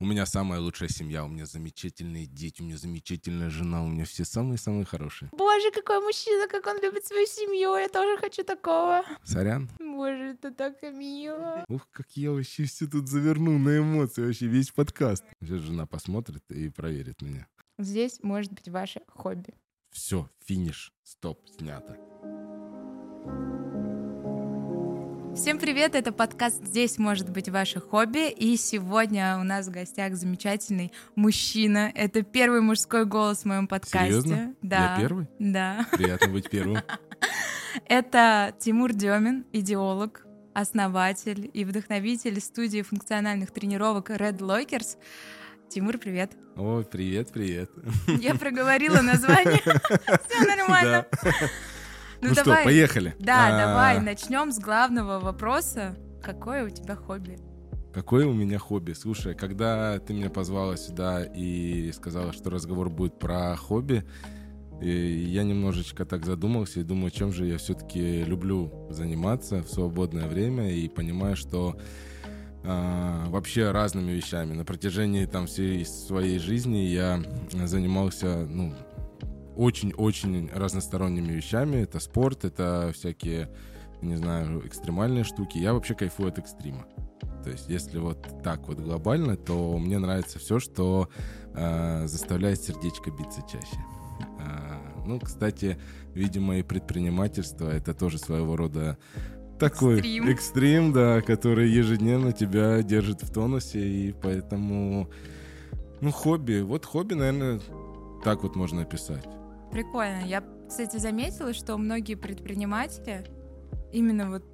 У меня самая лучшая семья, у меня замечательные дети, у меня замечательная жена, у меня все самые-самые хорошие. Боже, какой мужчина, как он любит свою семью, я тоже хочу такого. Сорян. Боже, это так мило. Ух, как я вообще все тут заверну на эмоции, вообще весь подкаст. Сейчас жена посмотрит и проверит меня. Здесь может быть ваше хобби. Все, финиш, стоп, снято. Всем привет, это подкаст «Здесь может быть ваше хобби», и сегодня у нас в гостях замечательный мужчина. Это первый мужской голос в моем подкасте. Серьезно? Да. Я первый? Да. Приятно быть первым. Это Тимур Демин, идеолог, основатель и вдохновитель студии функциональных тренировок Red Lockers. Тимур, привет. Ой, привет, привет. Я проговорила название. Все нормально. Да. Ну, что, поехали. Да, А, давай начнем с главного вопроса. Какое у тебя хобби? Какое у меня хобби? Слушай, когда ты меня позвала сюда и сказала, что разговор будет про хобби, я немножечко так задумался и думаю, чем же я все-таки люблю заниматься в свободное время и понимаю, что а, вообще разными вещами. На протяжении там всей своей жизни я занимался, ну, очень-очень разносторонними вещами. Это спорт, это всякие, не знаю, экстремальные штуки. Я вообще кайфую от экстрима. То есть, если вот так вот глобально, то мне нравится все, что э, заставляет сердечко биться чаще. А, ну, кстати, видимо, и предпринимательство это тоже своего рода такой Экстрим. экстрим, да, который ежедневно тебя держит в тонусе, и поэтому, ну, хобби. Вот хобби, наверное, так вот можно описать. Прикольно. Я, кстати, заметила, что многие предприниматели, именно вот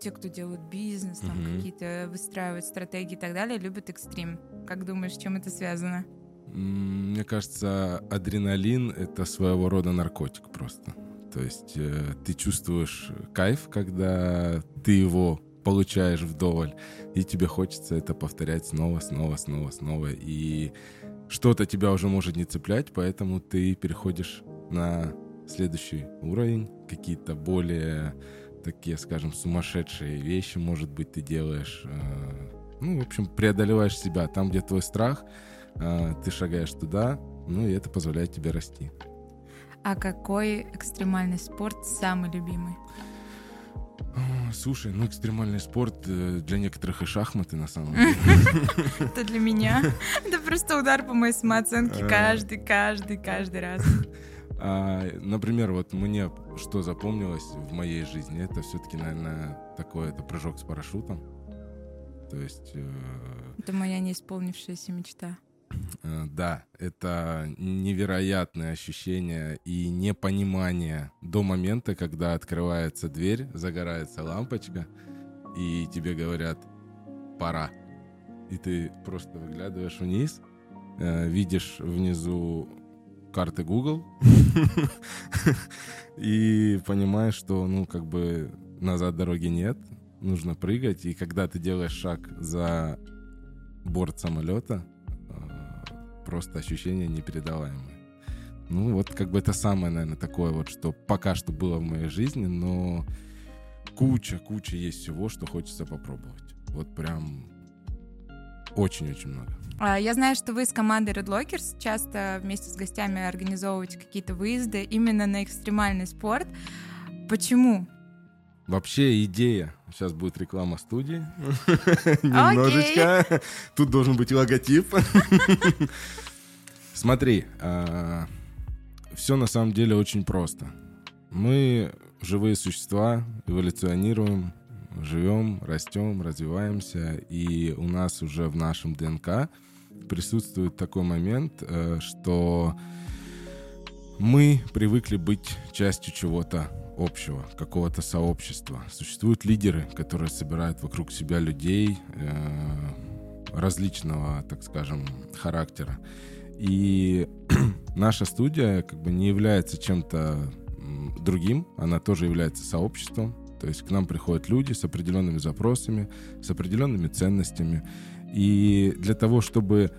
те, кто делают бизнес, там Мгм. какие-то выстраивают стратегии и так далее, любят экстрим. Как думаешь, чем это связано? Мне кажется, адреналин — это своего рода наркотик просто. То есть э, ты чувствуешь кайф, когда ты его получаешь вдоволь, и тебе хочется это повторять снова, снова, снова, снова. И что-то тебя уже может не цеплять, поэтому ты переходишь на следующий уровень, какие-то более такие, скажем, сумасшедшие вещи, может быть, ты делаешь. э, Ну, в общем, преодолеваешь себя. Там, где твой страх, э, ты шагаешь туда, ну и это позволяет тебе расти. А какой экстремальный спорт самый любимый? Слушай, ну экстремальный спорт э, для некоторых и шахматы на самом деле. Это для меня. Это просто удар по моей самооценке А. каждый, каждый, каждый раз. А, Например, вот мне что запомнилось в моей жизни, это все-таки, наверное, такой это прыжок с парашютом. То есть, э, Это моя неисполнившаяся мечта. Э, да, это невероятное ощущение и непонимание до момента, когда открывается дверь, загорается лампочка, и тебе говорят «пора». И ты просто выглядываешь вниз, э, видишь внизу карты Google и понимаешь, что, ну, как бы назад дороги нет, нужно прыгать, и когда ты делаешь шаг за борт самолета, просто ощущения непередаваемые. Ну, вот как бы это самое, наверное, такое вот, что пока что было в моей жизни, но куча-куча есть всего, что хочется попробовать. Вот прям очень-очень много. А, Я знаю, что вы с командой Red Lockers часто вместе с гостями организовываете какие-то выезды именно на экстремальный спорт. Почему? Вообще идея. Сейчас будет реклама студии. Немножечко. Тут должен быть логотип. Смотри, все на самом деле очень просто. Мы живые существа, эволюционируем, живем, растем, развиваемся, и у нас уже в нашем ДНК присутствует такой момент, э, что мы привыкли быть частью чего-то общего, какого-то сообщества. Существуют лидеры, которые собирают вокруг себя людей э, различного, так скажем, характера. И наша студия как бы не является чем-то другим, она тоже является сообществом. То есть к нам приходят люди с определенными запросами, с определенными ценностями. И для того, чтобы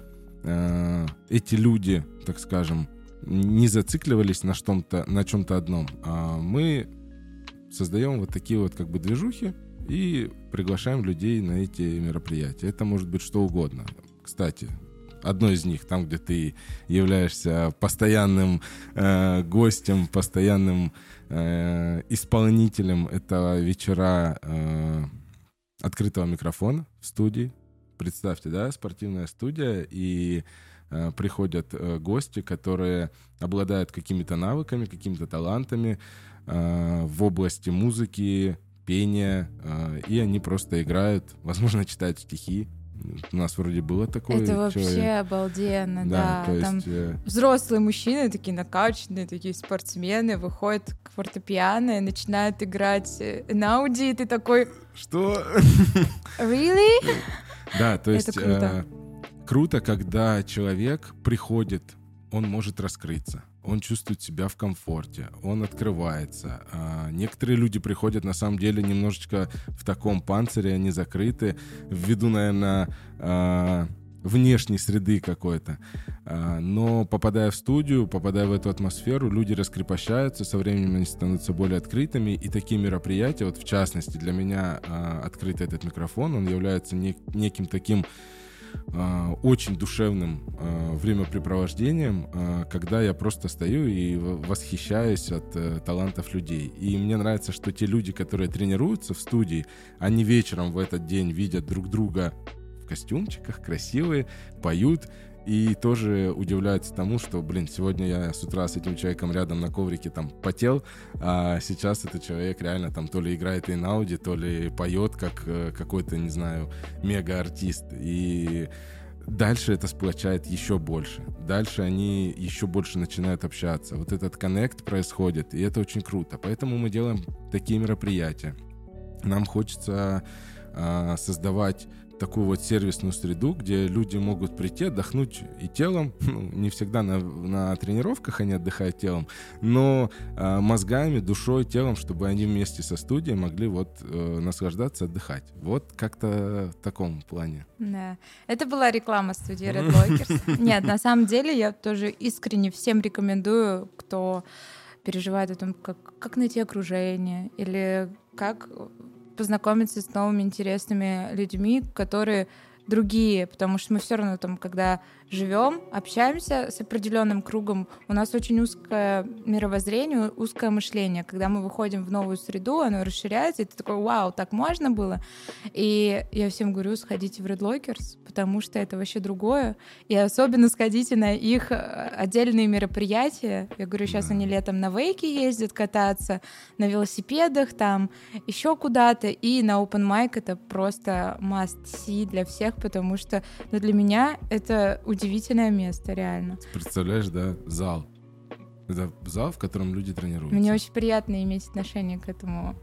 э, эти люди, так скажем, не зацикливались на, что-то, на чем-то одном, а мы создаем вот такие вот как бы движухи и приглашаем людей на эти мероприятия. Это может быть что угодно. кстати, одно из них, там, где ты являешься постоянным э, гостем, постоянным э, исполнителем, это вечера э, открытого микрофона в студии. Представьте, да, спортивная студия, и приходят э, гости, которые обладают какими-то навыками, какими-то талантами э, в области музыки, пения, э, и они просто играют, возможно, читают стихи, у нас вроде было такое. Это вообще человек. обалденно, да. да. Есть, Там э... взрослые мужчины, такие накачанные, такие спортсмены, выходят к фортепиано и начинают играть э, на Ауди, и ты такой... Что? Really? Да, то есть... Это круто. Круто, когда человек приходит, он может раскрыться он чувствует себя в комфорте, он открывается. А некоторые люди приходят на самом деле немножечко в таком панцире, они закрыты, ввиду, наверное, а, внешней среды какой-то. А, но попадая в студию, попадая в эту атмосферу, люди раскрепощаются, со временем они становятся более открытыми, и такие мероприятия, вот в частности для меня а, открытый этот микрофон, он является неким таким очень душевным а, времяпрепровождением, а, когда я просто стою и восхищаюсь от э, талантов людей. И мне нравится, что те люди, которые тренируются в студии, они вечером в этот день видят друг друга в костюмчиках, красивые, поют, и тоже удивляются тому, что, блин, сегодня я с утра с этим человеком рядом на коврике там потел, а сейчас этот человек реально там то ли играет и на ауди, то ли поет как э, какой-то, не знаю, мега-артист. И дальше это сплочает еще больше. Дальше они еще больше начинают общаться. Вот этот коннект происходит, и это очень круто. Поэтому мы делаем такие мероприятия. Нам хочется э, создавать такую вот сервисную среду, где люди могут прийти, отдохнуть и телом. Ну, не всегда на, на тренировках они отдыхают телом, но э, мозгами, душой, телом, чтобы они вместе со студией могли вот э, наслаждаться, отдыхать. Вот как-то в таком плане. Да. Это была реклама студии Red Lockers. Нет, на самом деле я тоже искренне всем рекомендую, кто переживает о том, как, как найти окружение или как познакомиться с новыми интересными людьми, которые другие, потому что мы все равно там, когда живем, общаемся с определенным кругом, у нас очень узкое мировоззрение, узкое мышление. Когда мы выходим в новую среду, оно расширяется, и ты такой, вау, так можно было? И я всем говорю, сходите в Red Lockers, потому что это вообще другое. И особенно сходите на их э, отдельные мероприятия. Я говорю, сейчас они летом на вейке ездят кататься, на велосипедах там, еще куда-то. И на open mic это просто must see для всех, потому что ну, для меня это удивительное место, реально. Представляешь, да, зал. Это зал, в котором люди тренируются. Мне очень приятно иметь отношение к этому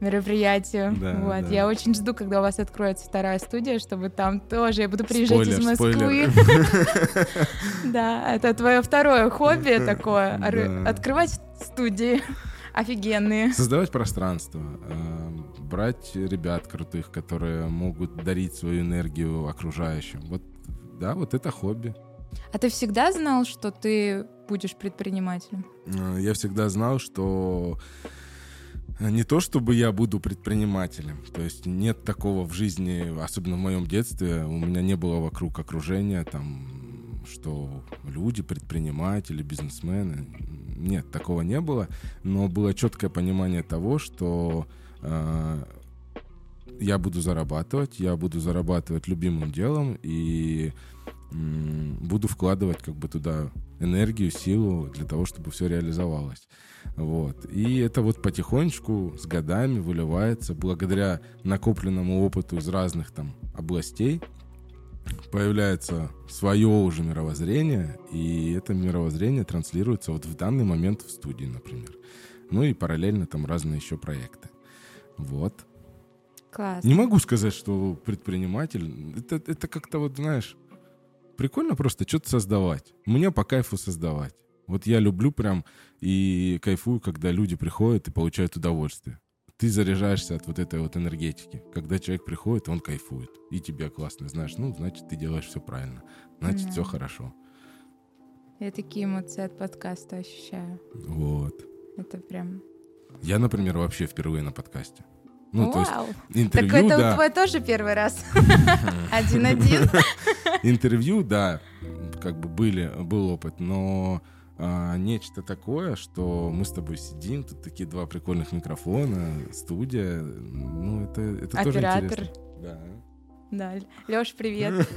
мероприятию. Да, вот. Да. Я очень жду, когда у вас откроется вторая студия, чтобы там тоже я буду приезжать спойлер, из Москвы. Да, это твое второе хобби такое, открывать студии офигенные. Создавать пространство, э, брать ребят крутых, которые могут дарить свою энергию окружающим. Вот да, вот это хобби. А ты всегда знал, что ты будешь предпринимателем? Э, я всегда знал, что не то чтобы я буду предпринимателем, то есть нет такого в жизни, особенно в моем детстве, у меня не было вокруг окружения там, что люди предприниматели, бизнесмены, нет, такого не было, но было четкое понимание того, что я буду зарабатывать, я буду зарабатывать любимым делом и буду вкладывать как бы туда энергию, силу для того, чтобы все реализовалось. Вот. И это вот потихонечку с годами выливается благодаря накопленному опыту из разных там областей, появляется свое уже мировоззрение, и это мировоззрение транслируется вот в данный момент в студии, например. Ну и параллельно там разные еще проекты. Вот. Класс. Не могу сказать, что предприниматель. Это, это как-то вот, знаешь, прикольно просто что-то создавать. Мне по кайфу создавать. Вот я люблю прям и кайфую, когда люди приходят и получают удовольствие. Ты заряжаешься от вот этой вот энергетики. Когда человек приходит, он кайфует. И тебе классно. Знаешь, ну, значит, ты делаешь все правильно. Значит, да. все хорошо. Я такие эмоции от подкаста ощущаю. Вот. Это прям... Я, например, вообще впервые на подкасте. Ну, то есть Вау. интервью, Так это да. твой тоже первый раз. Один-один. Интервью, да, как бы были, был опыт, но а, нечто такое, что мы с тобой сидим, тут такие два прикольных микрофона, студия, ну, это, это тоже Оператор. интересно. Да. Да, Лёш, привет.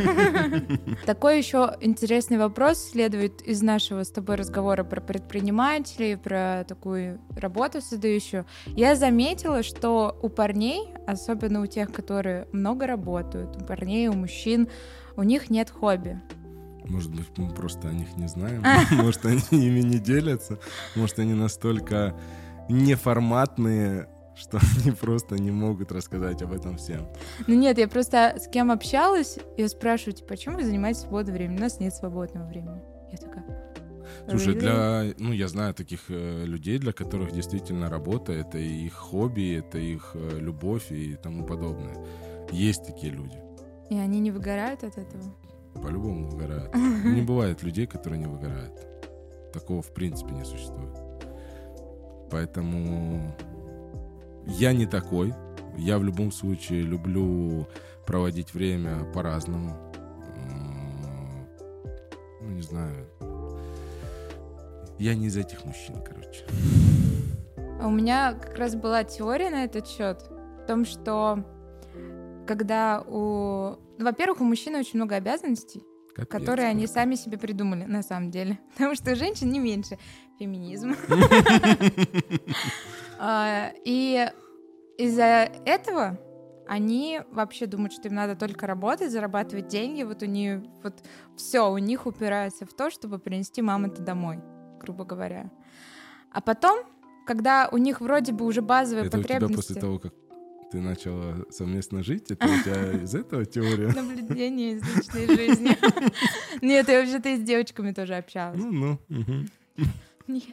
Такой еще интересный вопрос следует из нашего с тобой разговора про предпринимателей, про такую работу создающую. Я заметила, что у парней, особенно у тех, которые много работают, у парней, у мужчин, у них нет хобби. Может быть, мы просто о них не знаем. Может, они ими не делятся. Может, они настолько неформатные, что они просто не могут рассказать об этом всем. Ну нет, я просто с кем общалась, я спрашиваю, типа, почему вы занимаетесь свободным временем? У нас нет свободного времени. Я такая... Слушай, «Really?» для, ну, я знаю таких э, людей, для которых действительно работа — это их хобби, это их э, любовь и тому подобное. Есть такие люди. И они не выгорают от этого? По-любому выгорают. Не бывает людей, которые не выгорают. Такого в принципе не существует. Поэтому я не такой. Я в любом случае люблю проводить время по-разному. Ну, не знаю. Я не из этих мужчин, короче. А У меня как раз была теория на этот счет, в том, что когда у... ну, во-первых, у мужчин очень много обязанностей, Капец. которые они сами себе придумали, на самом деле. Потому что у женщин не меньше. Феминизм. А, И из-за этого они вообще думают, что им надо только работать, зарабатывать деньги. Вот у них вот все у них упирается в то, чтобы принести маму-то домой, грубо говоря. А потом, когда у них вроде бы уже базовые Это у тебя потребности... после того, как ты начала совместно жить? Это у тебя из этого теория? Наблюдение из личной жизни. Нет, я вообще-то и с девочками тоже общалась. Ну, ну. Нет.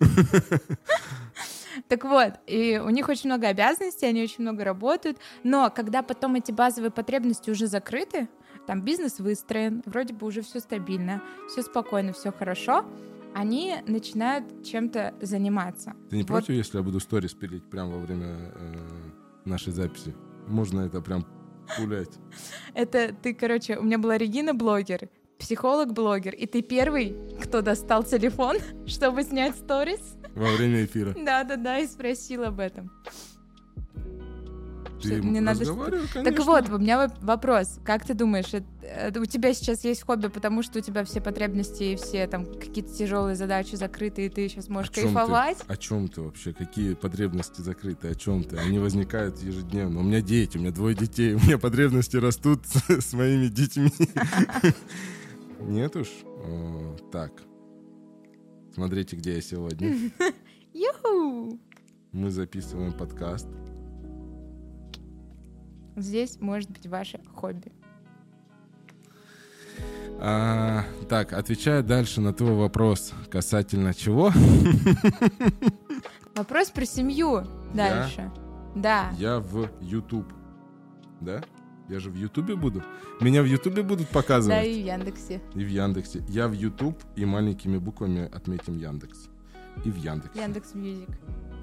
Так вот, и у них очень много обязанностей, они очень много работают, но когда потом эти базовые потребности уже закрыты, там бизнес выстроен, вроде бы уже все стабильно, все спокойно, все хорошо, они начинают чем-то заниматься. Ты не Вот. против, если я буду сторис пилить прямо во время э, нашей записи? Можно это прям пулять. Это ты, короче, у меня была Регина блогер, психолог-блогер, и ты первый, кто достал телефон, чтобы снять сторис. Во время эфира. Да-да-да, и спросил об этом. Ты мне надо Так вот, у меня воп- вопрос. Как ты думаешь, это- это у тебя сейчас есть хобби, потому что у тебя все потребности и все там какие-то тяжелые задачи закрыты, и ты сейчас можешь О чём ты? кайфовать? О чем ты вообще? Какие потребности закрыты? О чем ты? Они возникают ежедневно. У меня дети, у меня двое детей, у меня потребности растут с, моими детьми. Нет уж. Так. Смотрите, где я сегодня. Юху! Мы записываем подкаст. Здесь может быть ваше хобби. А, так, отвечая дальше на твой вопрос касательно чего, Вопрос про семью дальше. Да. я в YouTube. Да? Я же в Ютубе буду. Меня в Ютубе будут Да, показывать. и в Яндексе. И в Яндексе. Я в YouTube и маленькими буквами отметим Яндекс. И в Яндексе. Яндекс Music.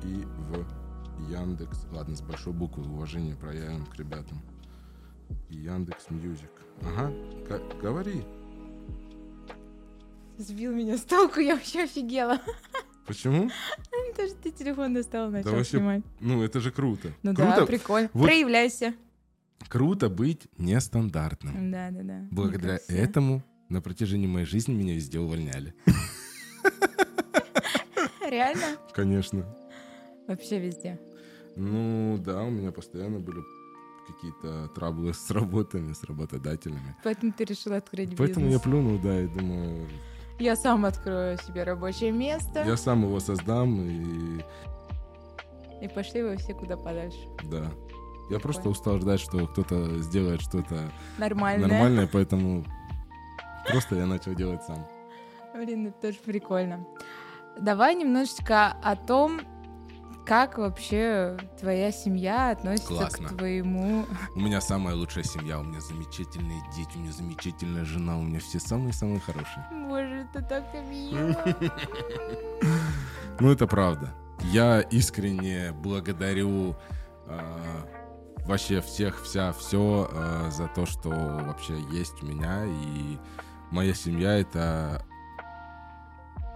И в Яндекс. Ладно, с большой буквы уважение проявим к ребятам. И Яндекс Music. Ага, г- говори. Сбил меня с толку, я вообще офигела. Почему? Даже ты телефон достал, начал вообще снимать. Ну, это же круто. Ну круто, да, прикольно. Вот- Проявляйся. Круто быть нестандартным. Да, да, да. Благодаря этому на протяжении моей жизни меня везде увольняли. Реально? Конечно. Вообще везде. Ну да, у меня постоянно были какие-то траблы с работами, с работодателями. Поэтому ты решил открыть Поэтому я бизнес. плюнул, да, и думаю, Я сам открою себе рабочее место. я сам его создам, и И пошли вы все куда подальше. да. Я просто устал ждать, что кто-то сделает что-то Нормально. нормальное, поэтому просто я начал делать сам. Блин, это тоже прикольно. Давай немножечко о том, как вообще твоя семья относится Классно. к твоему... У меня самая лучшая семья, у меня замечательные дети, у меня замечательная жена, у меня все самые-самые хорошие. Боже, это так мило. Ну, это правда. Я искренне благодарю э, вообще всех, вся, все э, за то, что вообще есть у меня. И моя семья — это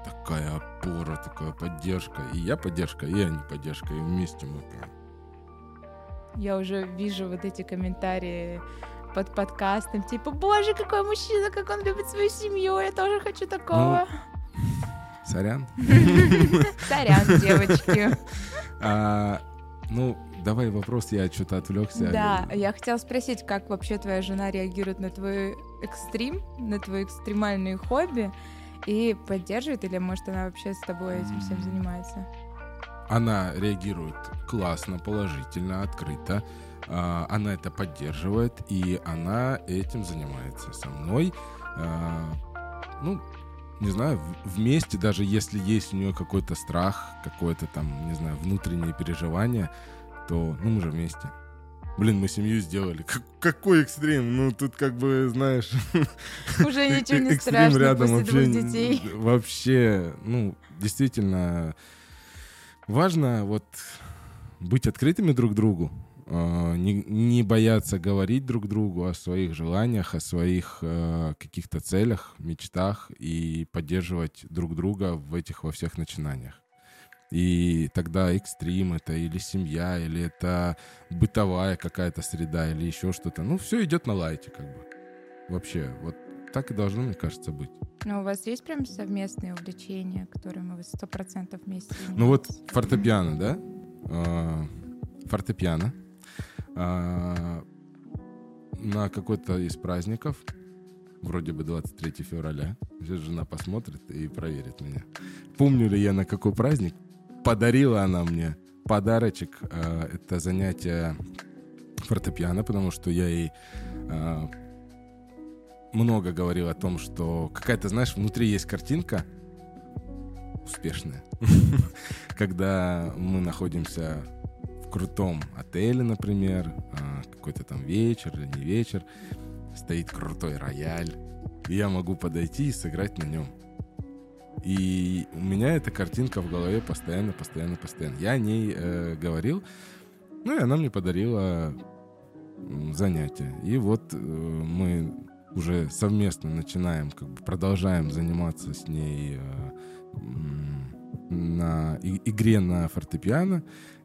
такая опора, такая поддержка. И я поддержка, и они поддержка, и вместе мы прям. Я уже вижу вот эти комментарии под подкастом, типа, боже, какой мужчина, как он любит свою семью, я тоже хочу такого. Ну, сорян. Сорян, девочки. А, ну, давай вопрос, я что-то отвлекся. Да, я хотела спросить, как вообще твоя жена реагирует на твой экстрим, на твои экстремальные хобби, и поддерживает, или может она вообще с тобой этим всем занимается? Она реагирует классно, положительно, открыто. А, она это поддерживает, и она этим занимается со мной. А, ну, не знаю, вместе, даже если есть у нее какой-то страх, какое-то там, не знаю, внутреннее переживание, то ну, мы же вместе. Блин, мы семью сделали. Как, какой экстрим? Ну, тут как бы, знаешь... Уже ничего не страшно рядом после вообще, детей. Вообще, ну, действительно, важно вот быть открытыми друг другу, а, не, не бояться говорить друг другу о своих желаниях, о своих э, каких-то целях, мечтах и поддерживать друг друга в этих во всех начинаниях. И тогда экстрим это или семья, или это бытовая какая-то среда, или еще что-то. Ну, все идет на лайте, как бы. Вообще, вот так и должно, мне кажется, быть. Но у вас есть прям совместные увлечения, которыми вы сто процентов вместе занимаетесь? Ну вот фортепиано, да? А, фортепиано. А, на какой-то из праздников, вроде бы 23 февраля, жена посмотрит и проверит меня. Помню ли я на какой праздник, подарила она мне подарочек. Э, это занятие фортепиано, потому что я ей э, много говорил о том, что какая-то, знаешь, внутри есть картинка успешная. Когда мы находимся в крутом отеле, например, э, какой-то там вечер или не вечер, стоит крутой рояль, и я могу подойти и сыграть на нем. И у меня эта картинка в голове постоянно, постоянно, постоянно. Я о ней э, говорил, ну и она мне подарила занятие. И вот э, мы уже совместно начинаем, как бы продолжаем заниматься с ней э, на и, игре на фортепиано.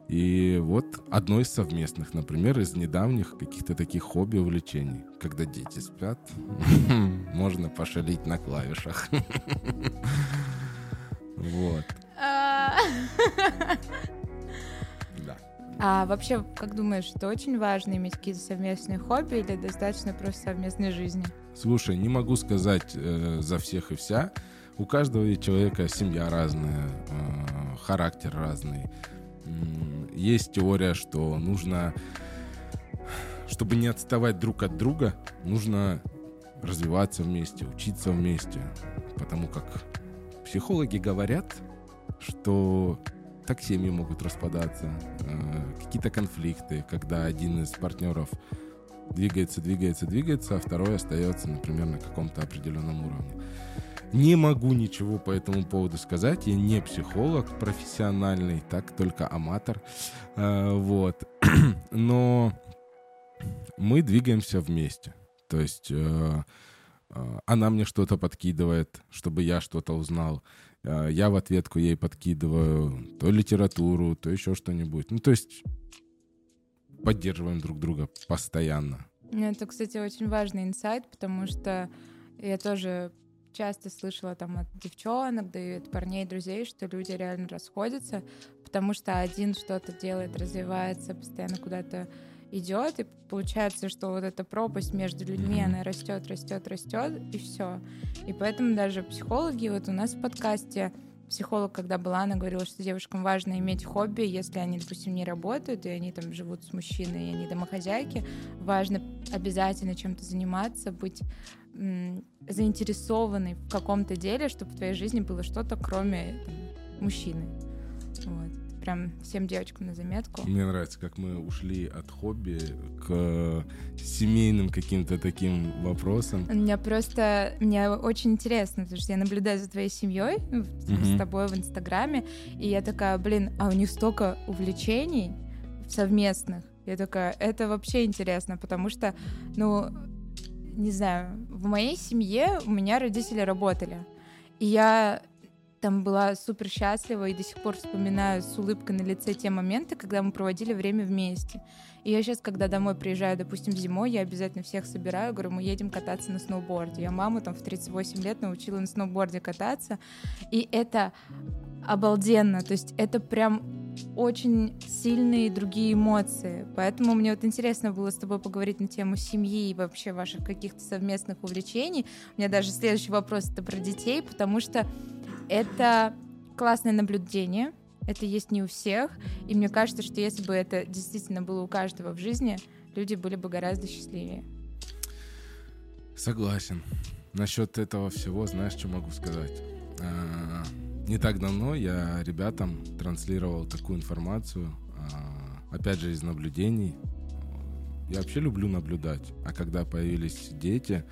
И вот одно из совместных, например, из недавних каких-то таких хобби, увлечений. Когда дети спят, можно пошалить на клавишах. Вот. А. Вообще, как думаешь, это очень важно иметь какие-то совместные хобби или достаточно просто совместной жизни? Слушай, не могу сказать э, за всех и вся. У каждого человека семья разная, э, характер разный. Есть теория, что нужно, чтобы не отставать друг от друга, нужно развиваться вместе, учиться вместе, потому как Психологи говорят, что так семьи могут распадаться, э, какие-то конфликты, когда один из партнеров двигается, двигается, двигается, а второй остается, например, на каком-то определенном уровне. Не могу ничего по этому поводу сказать. Я не психолог профессиональный, так только аматор. Э, вот. Но мы двигаемся вместе. То есть э, а, она мне что-то подкидывает, чтобы я что-то узнал. А, я в ответку ей подкидываю то литературу, то еще что-нибудь. Ну, то есть поддерживаем друг друга постоянно. Это, кстати, очень важный инсайт, потому что я тоже часто слышала там от девчонок, да и от парней, друзей, что люди реально расходятся, потому что один что-то делает, развивается, постоянно куда-то идет, и получается, что вот эта пропасть между людьми, она растет, растет, растет, и все. И поэтому даже психологи, вот у нас в подкасте психолог, когда была, она говорила, что девушкам важно иметь хобби, если они, допустим, не работают, и они там живут с мужчиной, и они домохозяйки, важно обязательно чем-то заниматься, быть заинтересованной в каком-то деле, чтобы в твоей жизни было что-то, кроме там, мужчины. Вот прям всем девочкам на заметку. Мне нравится, как мы ушли от хобби к семейным каким-то таким вопросам. У меня просто, мне очень интересно, потому что я наблюдаю за твоей семьей, mm-hmm. с тобой в Инстаграме, и я такая, блин, а у них столько увлечений, совместных. Я такая, это вообще интересно, потому что, ну, не знаю, в моей семье у меня родители работали. И я там была супер счастлива и до сих пор вспоминаю с улыбкой на лице те моменты, когда мы проводили время вместе. И я сейчас, когда домой приезжаю, допустим, зимой, я обязательно всех собираю, говорю, мы едем кататься на сноуборде. Я маму там в 38 лет научила на сноуборде кататься, и это обалденно, то есть это прям очень сильные другие эмоции. Поэтому мне вот интересно было с тобой поговорить на тему семьи и вообще ваших каких-то совместных увлечений. У меня даже следующий вопрос это про детей, потому что это классное наблюдение, это есть не у всех, и мне кажется, что если бы это действительно было у каждого в жизни, люди были бы гораздо счастливее. Согласен. Насчет этого всего, знаешь, что могу сказать? А, не так давно я ребятам транслировал такую информацию, а, опять же, из наблюдений. Я вообще люблю наблюдать, а когда появились дети,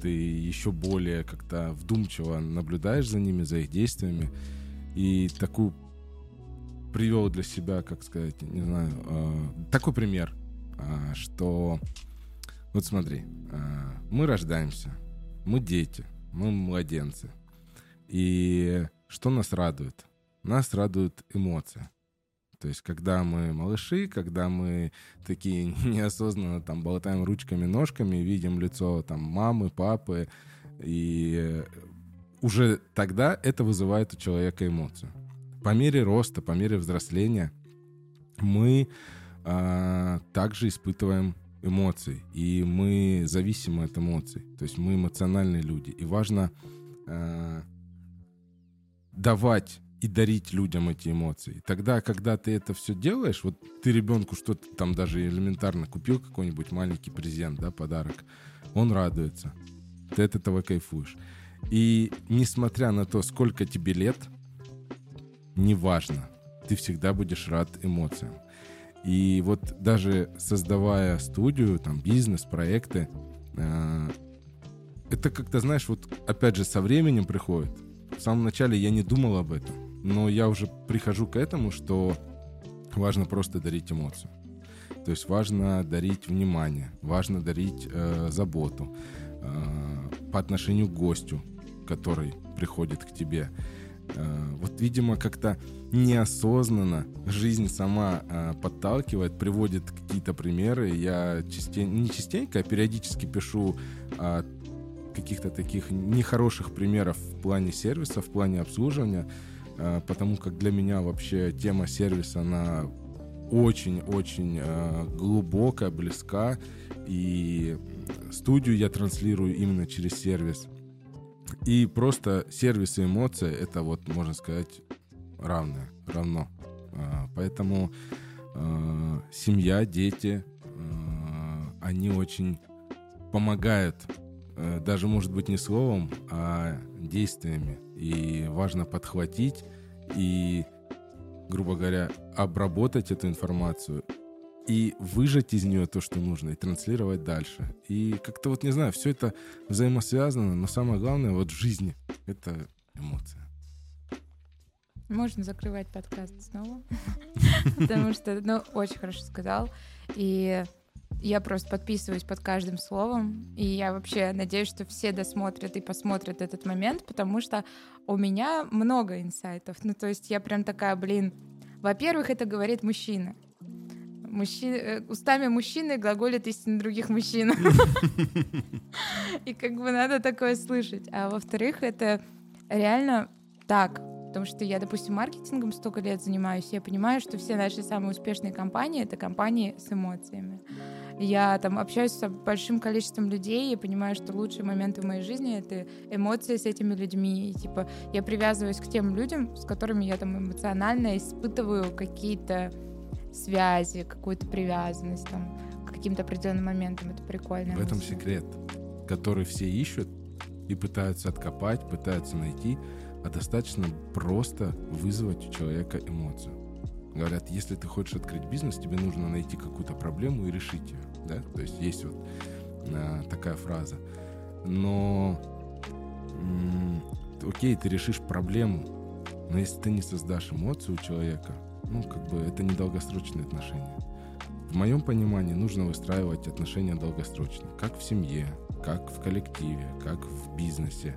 ты еще более как-то вдумчиво наблюдаешь за ними, за их действиями. И такую привел для себя, как сказать, не знаю, э, такой пример, э, что вот смотри, мы рождаемся, мы дети, мы младенцы. И что нас радует? Нас радует эмоция. То есть, когда мы малыши, когда мы такие неосознанно там болтаем ручками, ножками, видим лицо там мамы, папы, и уже тогда это вызывает у человека эмоцию. По мере роста, по мере взросления мы а, также испытываем эмоции, и мы зависимы от эмоций. То есть мы эмоциональные люди, и важно а, давать и дарить людям эти эмоции. Тогда, когда ты это все делаешь, вот ты ребенку что-то там даже элементарно купил какой-нибудь маленький презент, да, подарок, он радуется. Ты от этого кайфуешь. И несмотря на то, сколько тебе лет, неважно, ты всегда будешь рад эмоциям. И вот даже создавая студию, там, бизнес, проекты, э, это как-то, знаешь, вот опять же со временем приходит. В самом начале я не думал об этом но я уже прихожу к этому, что важно просто дарить эмоцию. То есть важно дарить внимание, важно дарить э, заботу э, по отношению к гостю, который приходит к тебе. Э, вот, видимо, как-то неосознанно жизнь сама э, подталкивает, приводит какие-то примеры. Я частенько, не частенько, а периодически пишу о каких-то таких нехороших примеров в плане сервиса, в плане обслуживания. Э, потому как для меня вообще тема сервиса, она очень-очень э, глубокая, близка, и студию я транслирую именно через сервис. И просто сервис и эмоция — это вот, можно сказать, равное, равно. Э, поэтому семья, дети, они очень помогают, даже, может быть, не словом, а действиями и важно подхватить и, грубо говоря, обработать эту информацию и выжать из нее то, что нужно, и транслировать дальше. И как-то вот, не знаю, все это взаимосвязано, но самое главное вот в жизни — это эмоция. Можно закрывать подкаст снова, потому что, ну, очень хорошо сказал. И я просто подписываюсь под каждым словом, и я вообще надеюсь, что все досмотрят и посмотрят этот момент, потому что у меня много инсайтов. Ну, то есть я прям такая, блин, во-первых, это говорит мужчина. Мужчи... Э, устами мужчины глаголит истинно других мужчин. И как бы надо такое слышать. А во-вторых, это реально так. Потому что я, допустим, маркетингом столько лет занимаюсь, я понимаю, что все наши самые успешные компании — это компании с эмоциями. Я там общаюсь с большим количеством людей и понимаю, что лучшие моменты в моей жизни — это эмоции с этими людьми. И, типа, я привязываюсь к тем людям, с которыми я там эмоционально испытываю какие-то связи, какую-то привязанность там, к каким-то определенным моментам. Это прикольно. В этом секрет, который все ищут и пытаются откопать, пытаются найти, а достаточно просто вызвать у человека эмоцию. Говорят, если ты хочешь открыть бизнес, тебе нужно найти какую-то проблему и решить ее. Да? То есть есть вот а, такая фраза. Но м- окей, ты решишь проблему, но если ты не создашь эмоцию у человека, ну, как бы это недолгосрочные отношения. В моем понимании нужно выстраивать отношения долгосрочно, как в семье, как в коллективе, как в бизнесе.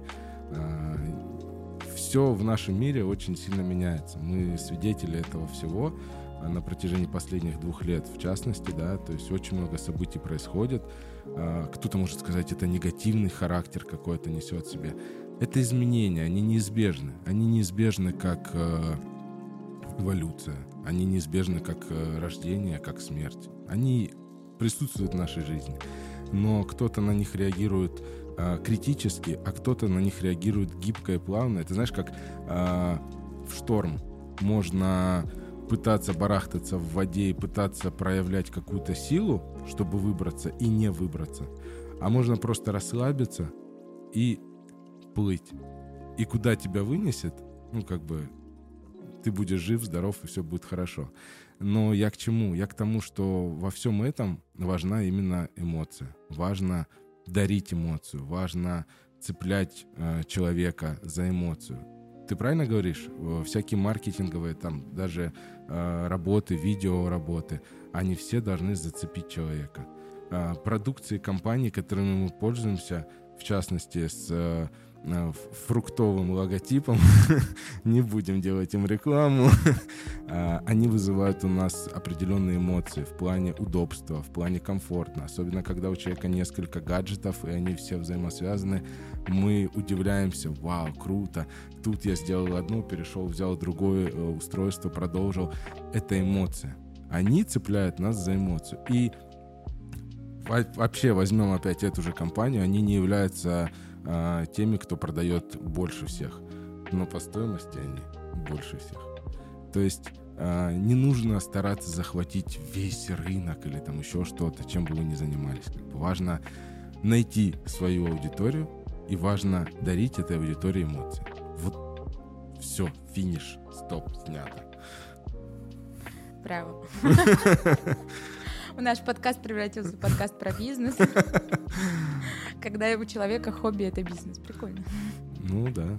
Все в нашем мире очень сильно меняется. Мы свидетели этого всего а, на протяжении последних двух лет, в частности, да, то есть очень много событий происходит. А, кто-то может сказать, это негативный характер какой-то несет в себе. Это изменения, они неизбежны. Они неизбежны как э, эволюция, они неизбежны как э, рождение, как смерть. Они присутствуют в нашей жизни, но кто-то на них реагирует э, критически, а кто-то на них реагирует гибко и плавно. Это знаешь, как э, в шторм можно пытаться барахтаться в воде и пытаться проявлять какую-то силу, чтобы выбраться и не выбраться. А можно просто расслабиться и плыть. И куда тебя вынесет, ну, как бы, ты будешь жив, здоров, и все будет хорошо. Но я к чему? Я к тому, что во всем этом важна именно эмоция. Важно дарить эмоцию, важно цеплять э, человека за эмоцию. Ты правильно говоришь? Всякие маркетинговые, там, даже э, работы, видео работы, они все должны зацепить человека. Э, продукции компаний, которыми мы пользуемся, в частности, с э, Э, фруктовым логотипом, не будем делать им рекламу, а, они вызывают у нас определенные эмоции в плане удобства, в плане комфорта. Особенно, когда у человека несколько гаджетов, и они все взаимосвязаны, мы удивляемся, вау, круто, тут я сделал одно, перешел, взял другое э, устройство, продолжил. Это эмоция. Они цепляют нас за эмоцию. И вообще возьмем опять эту же компанию, они не являются а, теми, кто продает больше всех. Но по стоимости они больше всех. То есть а, не нужно стараться захватить весь рынок или там еще что-то, чем бы вы ни занимались. Как бы важно найти свою аудиторию и важно дарить этой аудитории эмоции. Вот все, финиш, стоп, снято. Браво. Наш подкаст превратился в подкаст про бизнес. Когда у человека хобби — это бизнес. Прикольно. Ну да.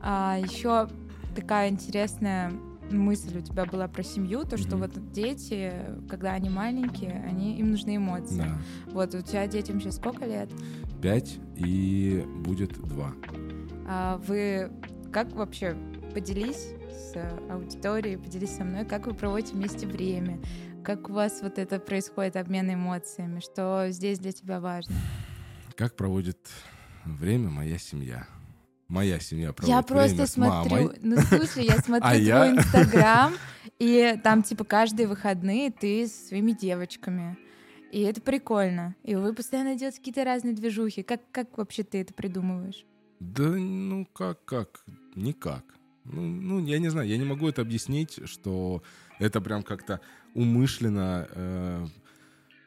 А еще такая интересная мысль у тебя была про семью, то, что mm-hmm. вот дети, когда они маленькие, они, им нужны эмоции. Да. Вот у тебя детям сейчас сколько лет? Пять и будет два. А вы как вообще поделись с аудиторией, поделись со мной, как вы проводите вместе время, как у вас вот это происходит, обмен эмоциями, что здесь для тебя важно? Как проводит время моя семья? Моя семья проводит Я просто смотрю, ну слушай, я смотрю а твой я... инстаграм, и там типа каждые выходные ты с своими девочками. И это прикольно. И вы постоянно делаете какие-то разные движухи. Как, как вообще ты это придумываешь? Да ну как, как? Никак. Ну, ну, я не знаю, я не могу это объяснить, что это прям как-то умышленно э,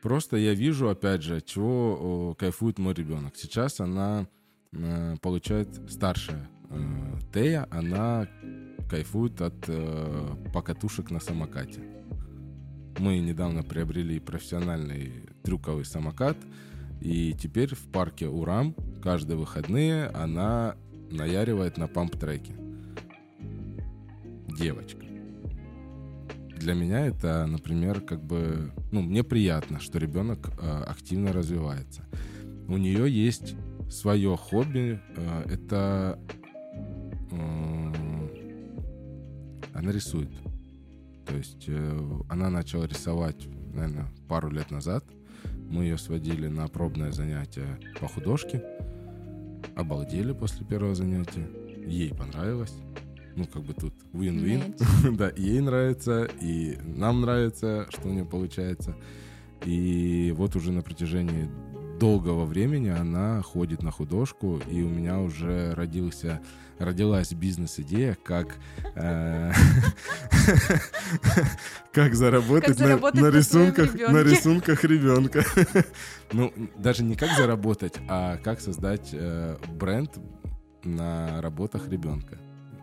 Просто я вижу, опять же, чего кайфует мой ребенок. Сейчас она э, получает старшая э, Тея, она кайфует от э, покатушек на самокате. Мы недавно приобрели профессиональный трюковый самокат, и теперь в парке Урам каждые выходные она наяривает на памп-треке. Девочка для меня это, например, как бы, ну, мне приятно, что ребенок э, активно развивается. У нее есть свое хобби, э, это э, она рисует. То есть э, она начала рисовать, наверное, пару лет назад. Мы ее сводили на пробное занятие по художке. Обалдели после первого занятия. Ей понравилось ну, как бы тут win-win. да, ей нравится, и нам нравится, что у нее получается. И вот уже на протяжении долгого времени она ходит на художку, и у меня уже родился, родилась бизнес-идея, как, э, как заработать, на, на рисунках, на рисунках ребенка. ну, даже не как заработать, а как создать э, бренд на работах ребенка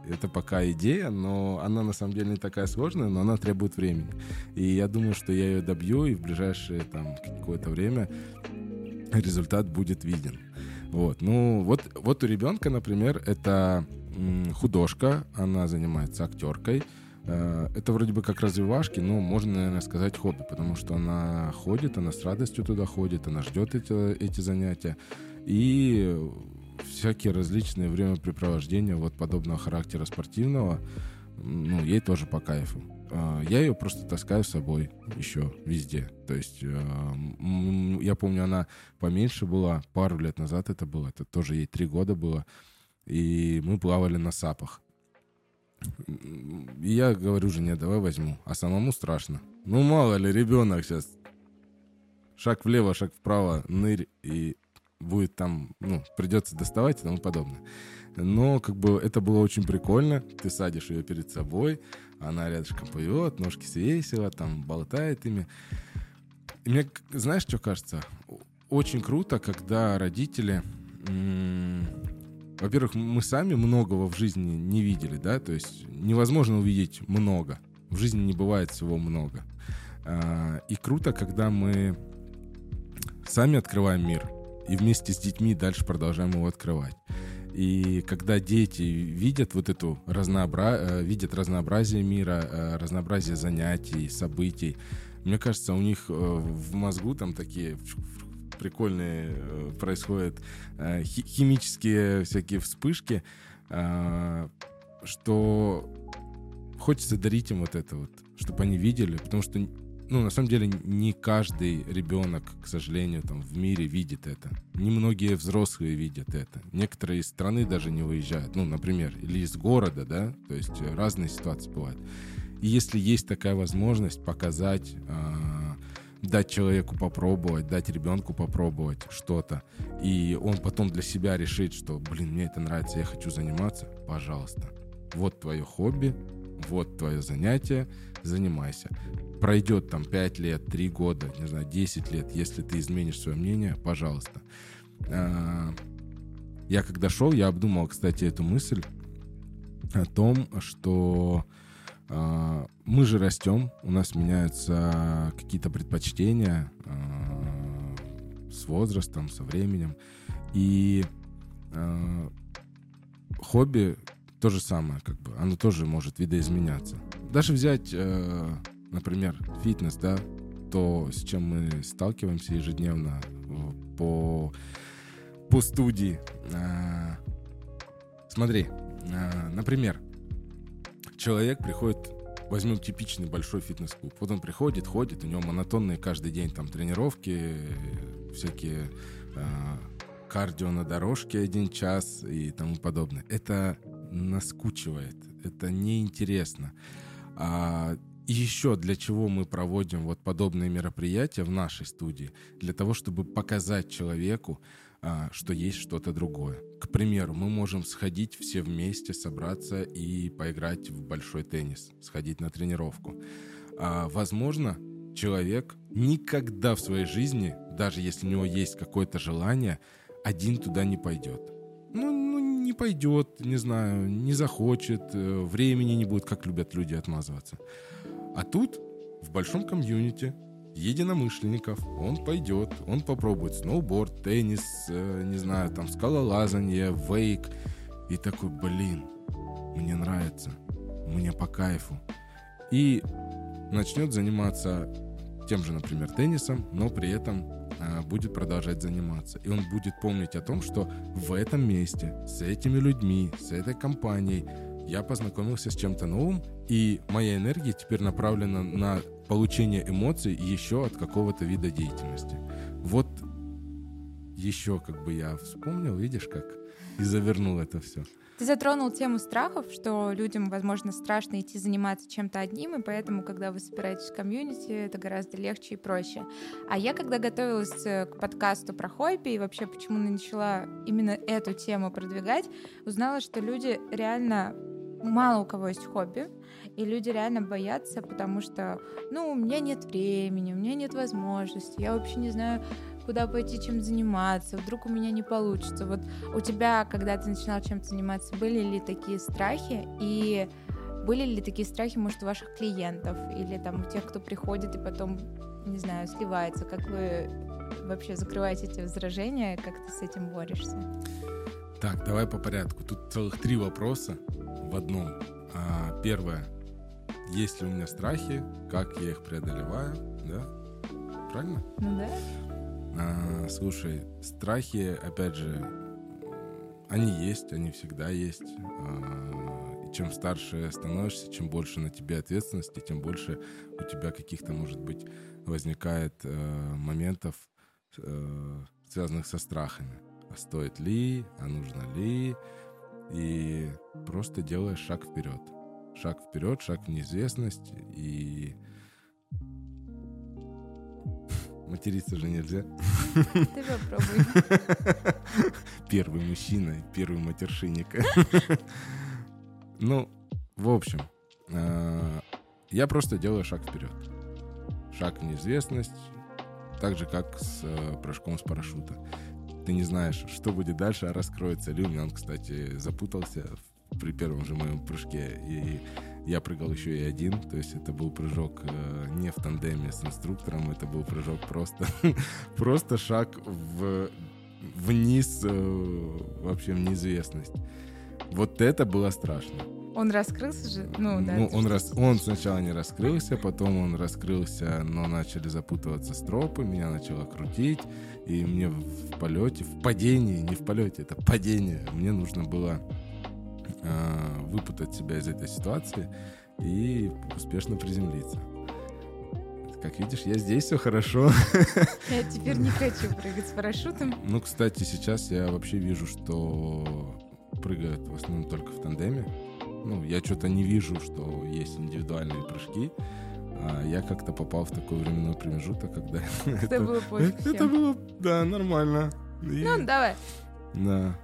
это пока идея, но она на самом деле не такая сложная, но она требует времени. И я думаю, что я ее добью, и в ближайшее там какое-то время результат будет виден. Вот, ну вот, вот у ребенка, например, это художка, она занимается актеркой, Э, это вроде бы как развивашки, но можно, наверное, сказать хобби, потому что она ходит, она с радостью туда ходит, она ждет эти, эти занятия. И всякие различные времяпрепровождения вот подобного характера спортивного, ну, ей тоже по кайфу. Э, я ее просто таскаю с собой еще везде. То есть э, я помню, она поменьше была, пару лет назад это было, это тоже ей три года было, и мы плавали на сапах. И я говорю жене, давай возьму. А самому страшно. Ну, мало ли, ребенок сейчас шаг влево, шаг вправо, нырь, и будет там, ну, придется доставать и тому подобное. Но, как бы, это было очень прикольно. Ты садишь ее перед собой, она рядышком поет, ножки свесила, там, болтает ими. И мне, знаешь, что кажется? Очень круто, когда родители во-первых, мы сами многого в жизни не видели, да, то есть невозможно увидеть много. В жизни не бывает всего много. А, и круто, когда мы сами открываем мир и вместе с детьми дальше продолжаем его открывать. И когда дети видят вот эту разнообра... Э, видят разнообразие мира, э, разнообразие занятий, событий, мне кажется, у них э, в мозгу там такие прикольные происходят химические всякие вспышки, что хочется дарить им вот это вот, чтобы они видели, потому что ну, на самом деле, не каждый ребенок, к сожалению, там в мире видит это. Немногие взрослые видят это. Некоторые из страны даже не выезжают. Ну, например, или из города, да, то есть разные ситуации бывают. И если есть такая возможность показать дать человеку попробовать, дать ребенку попробовать что-то, и он потом для себя решит, что, блин, мне это нравится, я хочу заниматься, пожалуйста. Вот твое хобби, вот твое занятие, занимайся. Пройдет там 5 лет, 3 года, не знаю, 10 лет, если ты изменишь свое мнение, пожалуйста. А, я когда шел, я обдумал, кстати, эту мысль о том, что а, мы же растем, у нас меняются какие-то предпочтения а, с возрастом, со временем. И хобби то же самое, как бы, оно тоже может видоизменяться. Даже взять, например, фитнес, да, то, с чем мы сталкиваемся ежедневно по, по студии. Смотри, например, человек приходит, возьмем типичный большой фитнес-клуб. Вот он приходит, ходит, у него монотонные каждый день там тренировки, всякие э, кардио на дорожке один час и тому подобное. Это наскучивает, это неинтересно. А еще для чего мы проводим вот подобные мероприятия в нашей студии? Для того, чтобы показать человеку, а, что есть что-то другое. К примеру, мы можем сходить все вместе, собраться и поиграть в большой теннис, сходить на тренировку. А, возможно, человек никогда в своей жизни, даже если у него есть какое-то желание, один туда не пойдет. Ну, не пойдет, не знаю, не захочет, э, времени не будет, как любят люди отмазываться. А тут, в большом комьюнити, единомышленников. Он пойдет, он попробует сноуборд, теннис, э, не знаю, там скалолазание, вейк. И такой, блин, мне нравится, мне по кайфу. И начнет заниматься тем же, например, теннисом, но при этом а, будет продолжать заниматься. И он будет помнить о том, что в этом месте, с этими людьми, с этой компанией я познакомился с чем-то новым, и моя энергия теперь направлена на получение эмоций еще от какого-то вида деятельности. Вот еще как бы я вспомнил, видишь, как и завернул это все. Ты затронул тему страхов, что людям, возможно, страшно идти заниматься чем-то одним, и поэтому, когда вы собираетесь в комьюнити, это гораздо легче и проще. А я, когда готовилась э, к подкасту про хобби и вообще почему начала именно эту тему продвигать, узнала, что люди реально мало у кого есть хобби, и люди реально боятся, потому что, ну, у меня нет времени, у меня нет возможности, я вообще не знаю, куда пойти, чем заниматься, вдруг у меня не получится. Вот у тебя, когда ты начинал чем-то заниматься, были ли такие страхи, и были ли такие страхи, может, у ваших клиентов, или там у тех, кто приходит и потом, не знаю, сливается, как вы вообще закрываете эти возражения, как ты с этим борешься? Так, давай по порядку. Тут целых три вопроса в одном. А, первое. есть ли у меня страхи, как я их преодолеваю, да? Правильно? Ну да. А, слушай, страхи, опять же, они есть, они всегда есть. А, чем старше становишься, чем больше на тебе ответственности, тем больше у тебя каких-то, может быть, возникает э, моментов, э, связанных со страхами. А стоит ли, а нужно ли? И просто делаешь шаг вперед. Шаг вперед, шаг в неизвестность. И материться же нельзя. Ты попробуй. Первый мужчина, первый матершинник. Ну, в общем, э, я просто делаю шаг вперед. Шаг в неизвестность, так же, как с э, прыжком с парашюта. Ты не знаешь, что будет дальше, а раскроется ли. У меня он, кстати, запутался при первом же моем прыжке. И я прыгал еще и один, то есть это был прыжок э, не в тандеме с инструктором, это был прыжок просто, просто шаг в, вниз, э, вообще в неизвестность. Вот это было страшно. Он раскрылся же? Ну, да. Ну, он, рас... он сначала не раскрылся, потом он раскрылся, но начали запутываться стропы, меня начало крутить, и мне в полете, в падении, не в полете, это падение, мне нужно было э, выпутать себя из этой ситуации и успешно приземлиться. Как видишь, я здесь, все хорошо. Я теперь не хочу прыгать с парашютом. Ну, кстати, сейчас я вообще вижу, что прыгают в основном только в тандеме. Ну, я что-то не вижу, что есть индивидуальные прыжки. А я как-то попал в такой временной промежуток, когда... Это было пофиг Это было, да, нормально. Ну, давай. Да,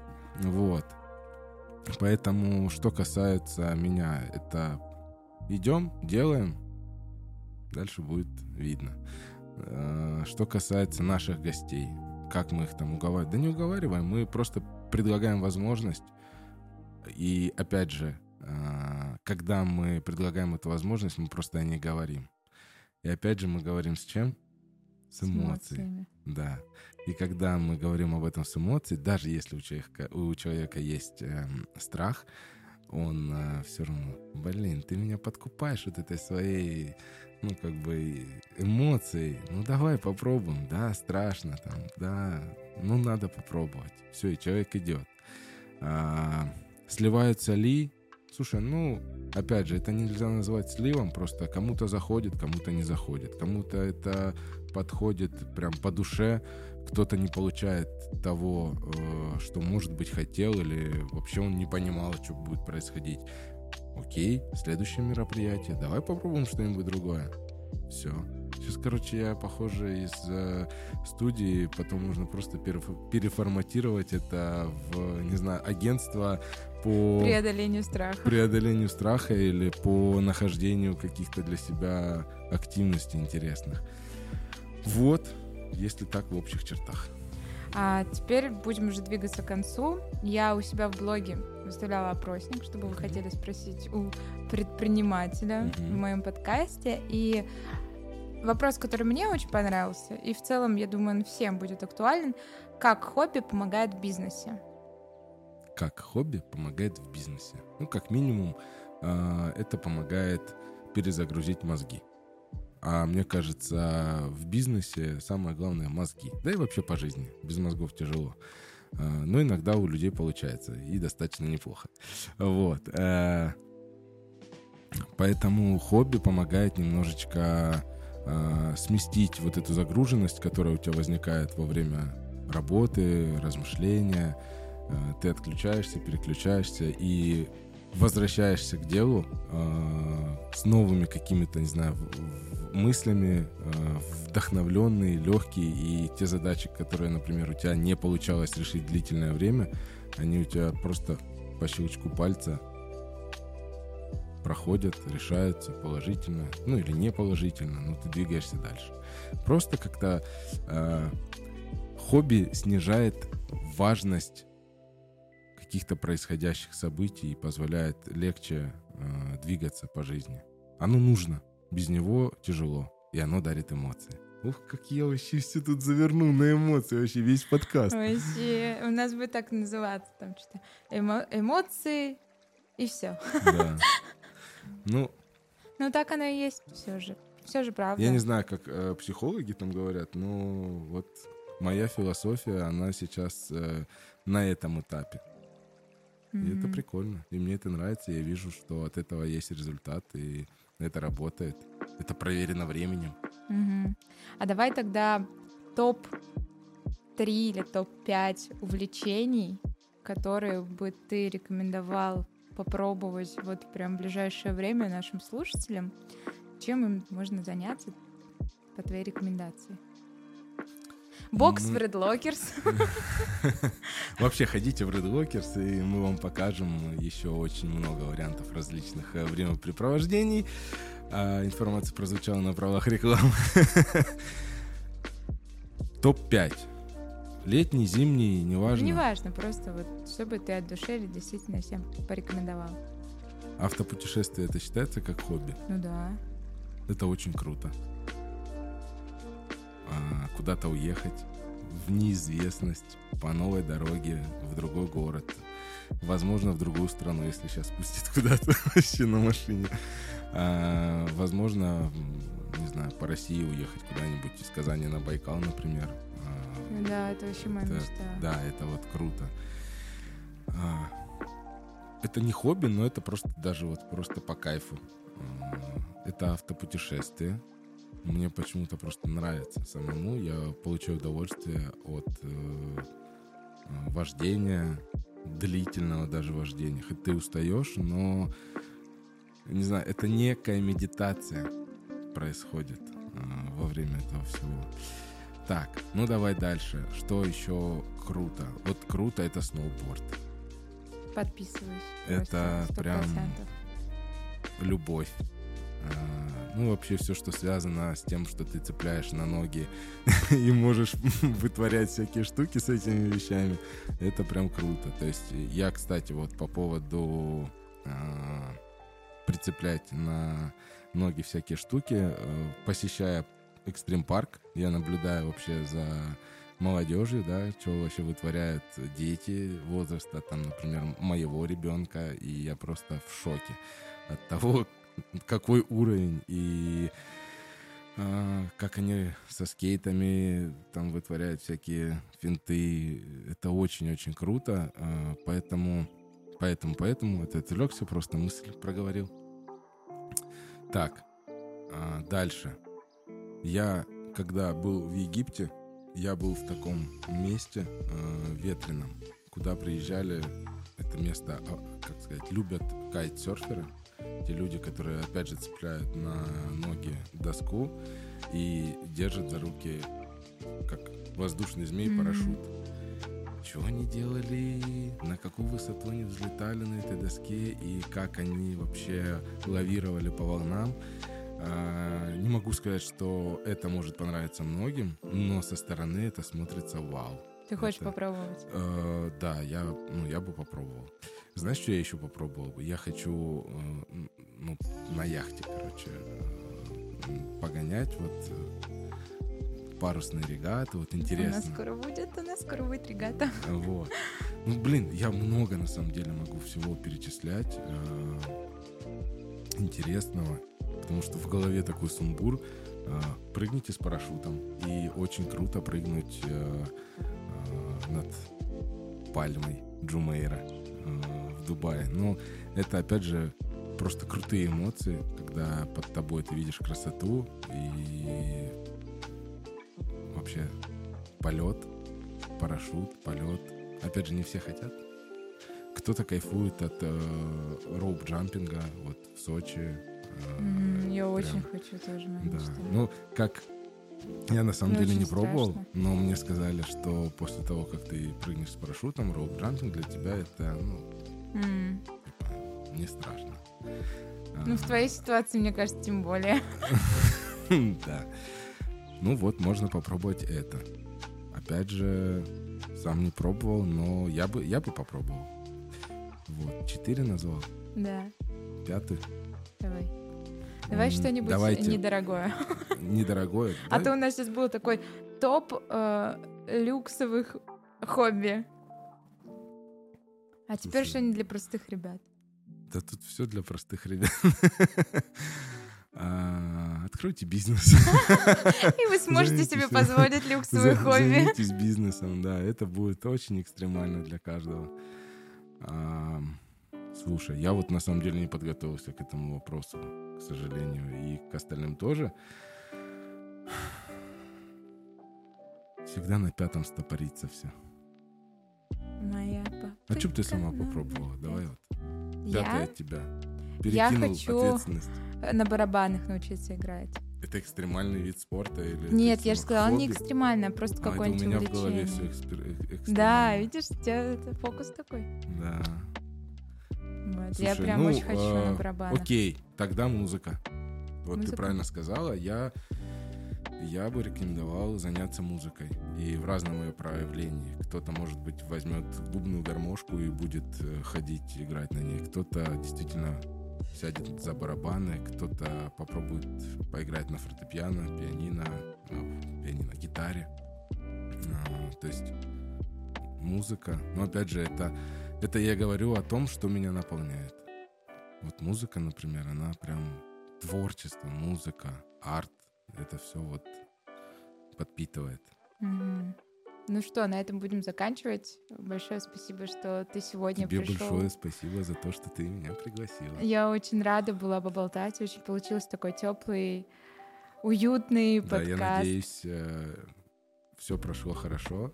вот. Поэтому, что касается меня, это идем, делаем, дальше будет видно. Э, что касается наших гостей, как мы их там уговариваем? Да не уговариваем, мы просто предлагаем возможность. И опять же, э, когда мы предлагаем эту возможность, мы просто о ней говорим. И опять же мы говорим с чем? С эмоцией. Да. И когда мы говорим об этом с эмоцией, даже если у человека, у человека есть э, страх, он э, все равно, блин, ты меня подкупаешь вот этой своей, ну, как бы, эмоцией. Ну, давай попробуем. Да, страшно там, да, ну, надо попробовать. Все, и человек идет. А, сливаются ли? Слушай, ну, опять же, это нельзя назвать сливом, просто кому-то заходит, кому-то не заходит. Кому-то это подходит прям по душе, кто-то не получает того, э, что, может быть, хотел, или вообще он не понимал, что будет происходить. Окей, следующее мероприятие. Давай попробуем что-нибудь другое. Все. Сейчас, короче, я, похоже, из э, студии, потом нужно просто переформатировать это в, не знаю, агентство по... Преодолению страха. Преодолению страха или по нахождению каких-то для себя активностей интересных. Вот, если так в общих чертах. А теперь будем уже двигаться к концу. Я у себя в блоге выставляла опросник, чтобы вы хотели спросить у предпринимателя mm-hmm. в моем подкасте. И вопрос, который мне очень понравился, и в целом, я думаю, он всем будет актуален, как хобби помогает в бизнесе? Как хобби помогает в бизнесе? Ну, как минимум, а, это помогает перезагрузить мозги. А мне кажется, в бизнесе самое главное мозги. Да и вообще по жизни. Без мозгов тяжело. А, но иногда у людей получается. И достаточно неплохо. Вот. Э, поэтому хобби помогает немножечко а, сместить вот эту загруженность, которая у тебя возникает во время работы, размышления. А, ты отключаешься, переключаешься и возвращаешься к делу с новыми какими-то, не знаю, мыслями, э, вдохновленные, легкие, и те задачи, которые, например, у тебя не получалось решить длительное время, они у тебя просто по щелчку пальца проходят, решаются положительно, ну или не положительно, но ты двигаешься дальше. Просто как-то э, хобби снижает важность каких-то происходящих событий и позволяет легче э, двигаться по жизни. Оно нужно. Без него тяжело, и оно дарит эмоции. Ух, как я вообще все тут заверну на эмоции, вообще весь подкаст. Вообще, у нас будет так называться, там что-то эмо- эмоции и все. Да. Ну, Ну так оно и есть все же. Все же правда. Я не знаю, как э, психологи там говорят, но вот моя философия, она сейчас э, на этом этапе. И это прикольно. И мне это нравится. Я вижу, что от этого есть результат, и это работает. Это проверено временем. Мгм. А давай тогда топ-3 или топ-5 увлечений, которые бы ты рекомендовал попробовать вот прям в ближайшее время нашим слушателям. Чем им можно заняться по твоей рекомендации? Бокс в Lockers. Вообще, ходите в Red Walkers, и мы вам покажем еще очень много вариантов различных э, времяпрепровождений. А, информация прозвучала на правах рекламы. Топ-5. Летний, зимний, неважно. Неважно, просто вот чтобы ты от души или действительно всем порекомендовал. Автопутешествие это считается как хобби? Ну да. Это очень круто. А, куда-то уехать в неизвестность по новой дороге в другой город. Возможно, в другую страну, если сейчас пустит куда-то вообще на машине. А, возможно, не знаю, по России уехать куда-нибудь из Казани на Байкал, например. А, да, это вообще моя это- мечта. Да, это вот круто. А, это не хобби, но это просто даже вот просто по кайфу. А, Это автопутешествие. Мне почему-то просто нравится самому. Я получаю удовольствие от э, вождения, длительного даже вождения. Хоть ты устаешь, но не знаю, это некая медитация происходит э, во время этого всего. Так, ну давай дальше. Что еще круто? Вот круто это сноуборд. Подписываюсь. Это просто, 100%. прям любовь. А, Ну, вообще все, что связано с тем, что ты цепляешь на ноги и можешь вытворять всякие штуки с этими вещами, это прям круто. То есть я, кстати, вот по поводу а, прицеплять на ноги всякие штуки, э, посещая экстрим парк, я наблюдаю вообще за молодежью, да, что вообще вытворяют дети возраста, там, например, моего ребенка, и я просто в шоке от того, какой уровень и а, как они со скейтами там вытворяют всякие финты. Это очень-очень круто, а, поэтому, поэтому, поэтому это отвлекся, просто мысль проговорил. Так, а, дальше. Я, когда был в Египте, я был в таком месте э, ветреном, куда приезжали. Это место, а, как сказать, любят кайтсерферы. Те люди, которые, опять же, цепляют на ноги доску и держат за руки, как воздушный змей, Мгм. парашют. Что они делали, на какую высоту они взлетали на этой доске и как они вообще лавировали по волнам. А, Не могу сказать, что это может понравиться многим, но со стороны это смотрится вау. Ты хочешь Это- попробовать? Э, да, я, ну, я бы попробовал. Знаешь, что я еще попробовал бы? Я хочу, э, ну, на яхте, короче, э, погонять вот э, парусные регаты, вот У нас интересно. скоро будет, у нас скоро будет регата. Вот. Ну, блин, я много на самом деле могу всего перечислять э, интересного, потому что в голове такой сумбур. Э, прыгните с парашютом, и очень круто прыгнуть э, над пальмой Джумейра э, в Дубае. Но это, опять же, просто крутые эмоции, когда под тобой ты видишь красоту и вообще полет, парашют, полет. Опять же, не все хотят. Кто-то кайфует от э, роуп-джампинга, вот в Сочи. э, М, Я прям, очень хочу тоже, Да. мечта. Ну, как я на самом Ну, деле не очень пробовал, страшно. но мне сказали, что после того, как ты прыгнешь с парашютом, роуп-джампинг для тебя это, ну, типа, не страшно. Ну, в А, твоей ситуации, мне кажется, тем более. Да. Ну вот, можно попробовать это. Опять же, сам не пробовал, но я бы, я бы попробовал. Вот, четыре назвал, Да, пятый. давай. Давай что-нибудь давайте. недорогое. Недорогое. А то у нас сейчас был такой топ э, люксовых хобби. А теперь Слушай. что-нибудь для простых ребят. Да тут все для простых ребят. А, откройте бизнес. И вы сможете себе позволить люксовые хобби. Займитесь бизнесом, да. Это будет очень экстремально для каждого. Слушай, я вот на самом деле не подготовился к этому вопросу, к сожалению, и к остальным тоже. Всегда на пятом стопорится все. Моя А что бы ты сама попробовала? Давай вот. Пятое Я, от тебя. Я Перекинул хочу- ответственность. на барабанах научиться играть. Это экстремальный вид спорта или... Нет, я же сказала, не хобби? экстремальный, а просто А, это у какое-нибудь меня в голове все увлечение. Да, видишь, у тебя это фокус такой. Да. Я Слушай, прям ну, очень хочу а, на барабанах. Окей, тогда музыка. Вот Музыка? ты правильно сказала. Я, я бы рекомендовал заняться музыкой. И в разном ее проявлении. Кто-то, может быть, возьмет губную гармошку и будет э, ходить, играть на ней. Кто-то действительно сядет за барабаны, кто-то попробует поиграть на фортепиано, пианино, э, пианино, гитаре. А, То есть музыка. Но опять же, это, это я говорю о том, что меня наполняет. Вот музыка, например, она прям творчество, музыка, арт. Это все вот подпитывает. Мгм. Ну что, на этом будем заканчивать. Большое спасибо, что ты сегодня Тебе пришел. большое спасибо за то, что ты меня пригласила. Я очень рада была поболтать. Очень получился такой теплый, уютный Да, я подкаст. надеюсь, все прошло хорошо.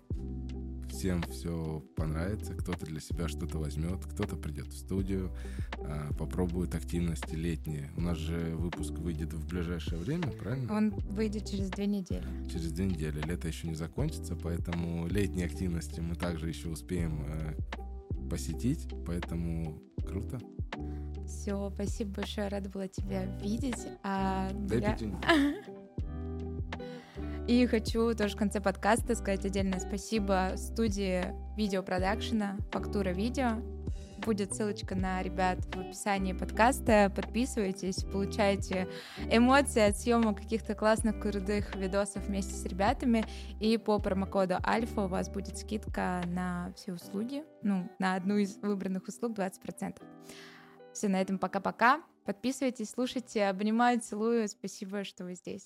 Всем все понравится. Кто-то для себя что-то возьмет, кто-то придет в студию, а, попробует активности летние. У нас же выпуск выйдет в ближайшее время, правильно? Он выйдет через две недели. через две недели. Лето еще не закончится, поэтому летние активности мы также еще успеем э, посетить, поэтому круто. Все, спасибо большое, рада была тебя видеть. А для-. И хочу тоже в конце подкаста сказать отдельное спасибо студии видеопродакшена «Фактура видео». Будет ссылочка на ребят в описании подкаста. Подписывайтесь, получайте эмоции от съемок каких-то классных, крутых видосов вместе с ребятами. И по промокоду Альфа у вас будет скидка на все услуги, ну, на одну из выбранных услуг 20%. Все, на этом пока-пока. Подписывайтесь, слушайте, обнимаю, целую. Спасибо, что вы здесь.